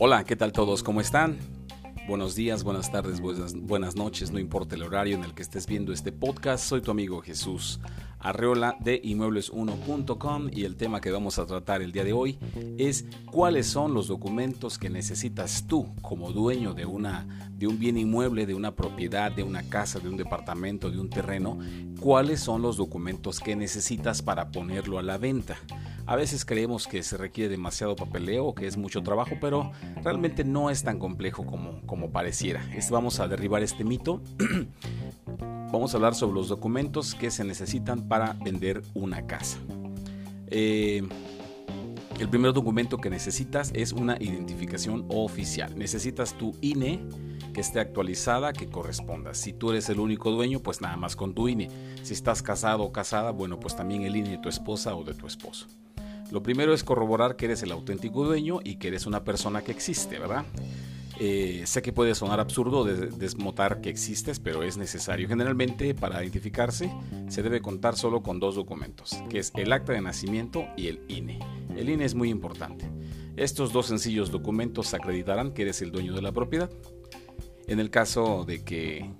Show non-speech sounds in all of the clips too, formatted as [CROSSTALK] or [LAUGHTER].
Hola, ¿qué tal todos? ¿Cómo están? Buenos días, buenas tardes, buenas, noches, no importa el horario en el que estés viendo este podcast, soy tu amigo Jesús Arreola de inmuebles1.com y el tema que vamos a tratar el día de hoy es cuáles son los documentos que necesitas tú como dueño de, una, de un bien inmueble, de una propiedad, de una casa, de un departamento, de un terreno, cuáles son los documentos que necesitas para ponerlo a la venta. A veces creemos que se requiere demasiado papeleo que es mucho trabajo, pero realmente no es tan complejo como, como pareciera. vamos a derribar este mito. [CLEARS THROAT] vamos a hablar sobre los documentos que se necesitan para vender una casa. Eh, el primer documento que necesitas es una identificación oficial. Necesitas tu INE que esté actualizada, que corresponda. Si tú eres el único dueño, pues nada más con tu INE. Si estás casado o casada, bueno, pues también el INE de tu esposa o de tu esposo. Lo primero es corroborar que eres el auténtico dueño y que eres una persona que existe, ¿verdad? Eh, sé que puede sonar absurdo desmotar que existes, pero es necesario. Generalmente, para identificarse, se debe contar solo con dos documentos, que es el acta de nacimiento y el INE. El INE es muy importante. Estos dos sencillos documentos acreditarán que eres el dueño de la propiedad. En el caso de que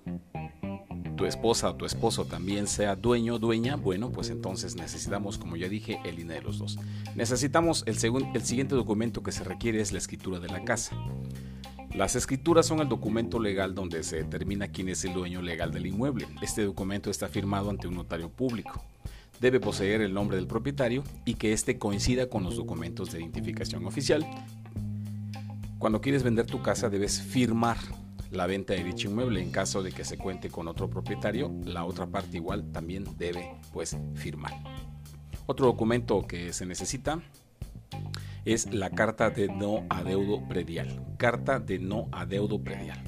tu esposa o tu esposo también sea dueño o dueña, bueno, pues entonces necesitamos, como ya dije, el INE de los dos. Necesitamos el, el siguiente documento que se requiere es la escritura de la casa. Las escrituras son el documento legal donde se determina quién es el dueño legal del inmueble. Este documento está firmado ante un notario público. Debe poseer el nombre del propietario y que éste coincida con los documentos de identificación oficial. Cuando quieres vender tu casa debes firmar la venta de dicho inmueble. En caso de que se cuente con otro propietario, la otra parte igual también debe pues firmar. Otro documento que se necesita es la carta de no adeudo predial. Carta de no adeudo predial.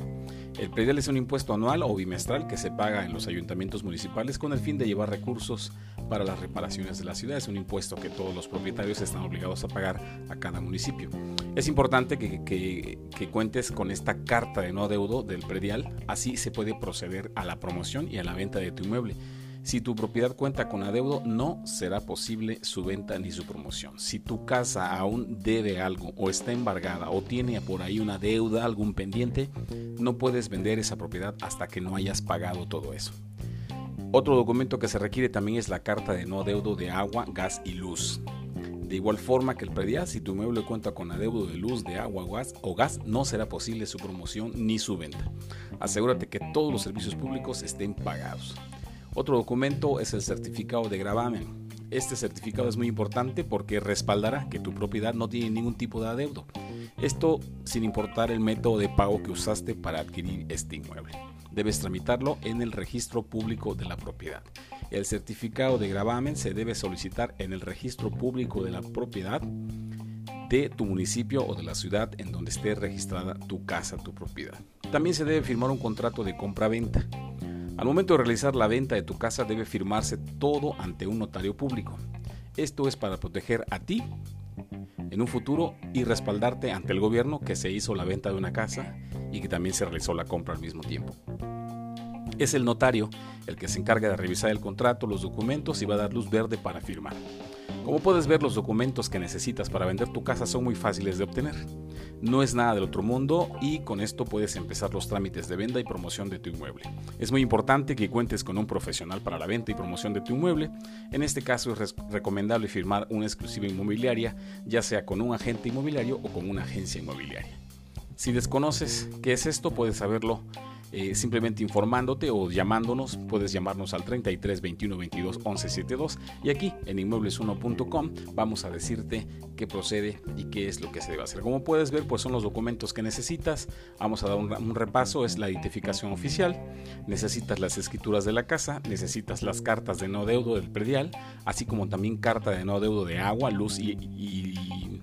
El predial es un impuesto anual o bimestral que se paga en los ayuntamientos municipales con el fin de llevar recursos para las reparaciones de la ciudad. Es un impuesto que todos los propietarios están obligados a pagar a cada municipio. Es importante que, cuentes con esta carta de no adeudo del predial, así se puede proceder a la promoción y a la venta de tu inmueble. Si tu propiedad cuenta con adeudo, no será posible su venta ni su promoción. Si tu casa aún debe algo o está embargada o tiene por ahí una deuda, algún pendiente, no puedes vender esa propiedad hasta que no hayas pagado todo eso. Otro documento que se requiere también es la carta de no adeudo de agua, gas y luz. De igual forma que el predial, si tu inmueble cuenta con adeudo de luz, de agua gas, o gas, no será posible su promoción ni su venta. Asegúrate que todos los servicios públicos estén pagados. Otro documento es el certificado de gravamen. Este certificado es muy importante porque respaldará que tu propiedad no tiene ningún tipo de adeudo. Esto sin importar el método de pago que usaste para adquirir este inmueble. Debes tramitarlo en el registro público de la propiedad. El certificado de gravamen se debe solicitar en el registro público de la propiedad de tu municipio o de la ciudad en donde esté registrada tu casa, tu propiedad. También se debe firmar un contrato de compra-venta. Al momento de realizar la venta de tu casa debe firmarse todo ante un notario público. Esto es para proteger a ti en un futuro y respaldarte ante el gobierno que se hizo la venta de una casa y que también se realizó la compra al mismo tiempo. Es el notario el que se encarga de revisar el contrato, los documentos y va a dar luz verde para firmar. Como puedes ver, los documentos que necesitas para vender tu casa son muy fáciles de obtener. No es nada del otro mundo y con esto puedes empezar los trámites de venta y promoción de tu inmueble. Es muy importante que cuentes con un profesional para la venta y promoción de tu inmueble. En este caso es recomendable firmar una exclusiva inmobiliaria, ya sea con un agente inmobiliario o con una agencia inmobiliaria. Si desconoces qué es esto, puedes saberlo eh, simplemente informándote o llamándonos. Puedes llamarnos al 33 21 22 11 72 y aquí en inmuebles1.com vamos a decirte qué procede y qué es lo que se debe hacer. Como puedes ver, pues son los documentos que necesitas. Vamos a dar un, repaso. Es la identificación oficial. Necesitas las escrituras de la casa. Necesitas las cartas de no deudo del predial, así como también carta de no deudo de agua, luz y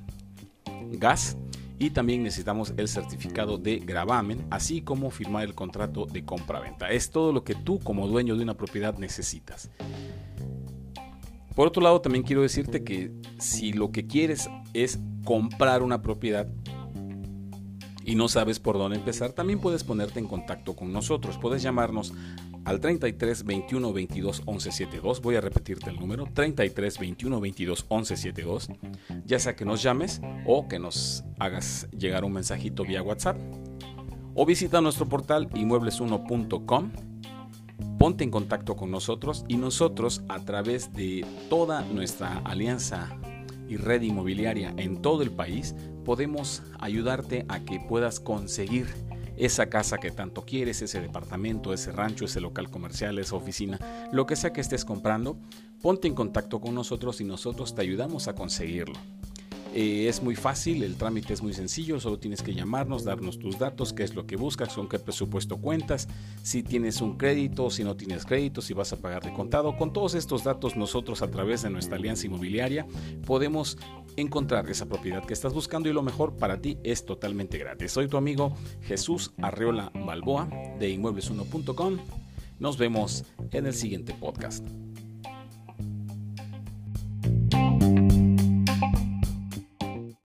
gas y también necesitamos el certificado de gravamen, así como firmar el contrato de compra-venta. Es todo lo que tú como dueño de una propiedad necesitas. Por otro lado, también quiero decirte que si lo que quieres es comprar una propiedad y no sabes por dónde empezar, también puedes ponerte en contacto con nosotros. Puedes llamarnos al 33 21 22 11 72. Voy a repetirte el número 33 21 22 11 72. Ya sea que nos llames o que nos hagas llegar un mensajito vía WhatsApp. O visita nuestro portal inmuebles1.com. Ponte en contacto con nosotros y nosotros a través de toda nuestra alianza y red inmobiliaria en todo el país podemos ayudarte a que puedas conseguir esa casa que tanto quieres, ese departamento, ese rancho, ese local comercial, esa oficina, lo que sea que estés comprando, ponte en contacto con nosotros y nosotros te ayudamos a conseguirlo. Eh, es muy fácil, el trámite es muy sencillo, solo tienes que llamarnos, darnos tus datos, qué es lo que buscas, con qué presupuesto cuentas, si tienes un crédito, si no tienes crédito, si vas a pagar de contado. Con todos estos datos nosotros a través de nuestra alianza inmobiliaria podemos encontrar esa propiedad que estás buscando y lo mejor para ti es totalmente gratis. Soy tu amigo Jesús Arreola Balboa de inmuebles1.com. Nos vemos en el siguiente podcast.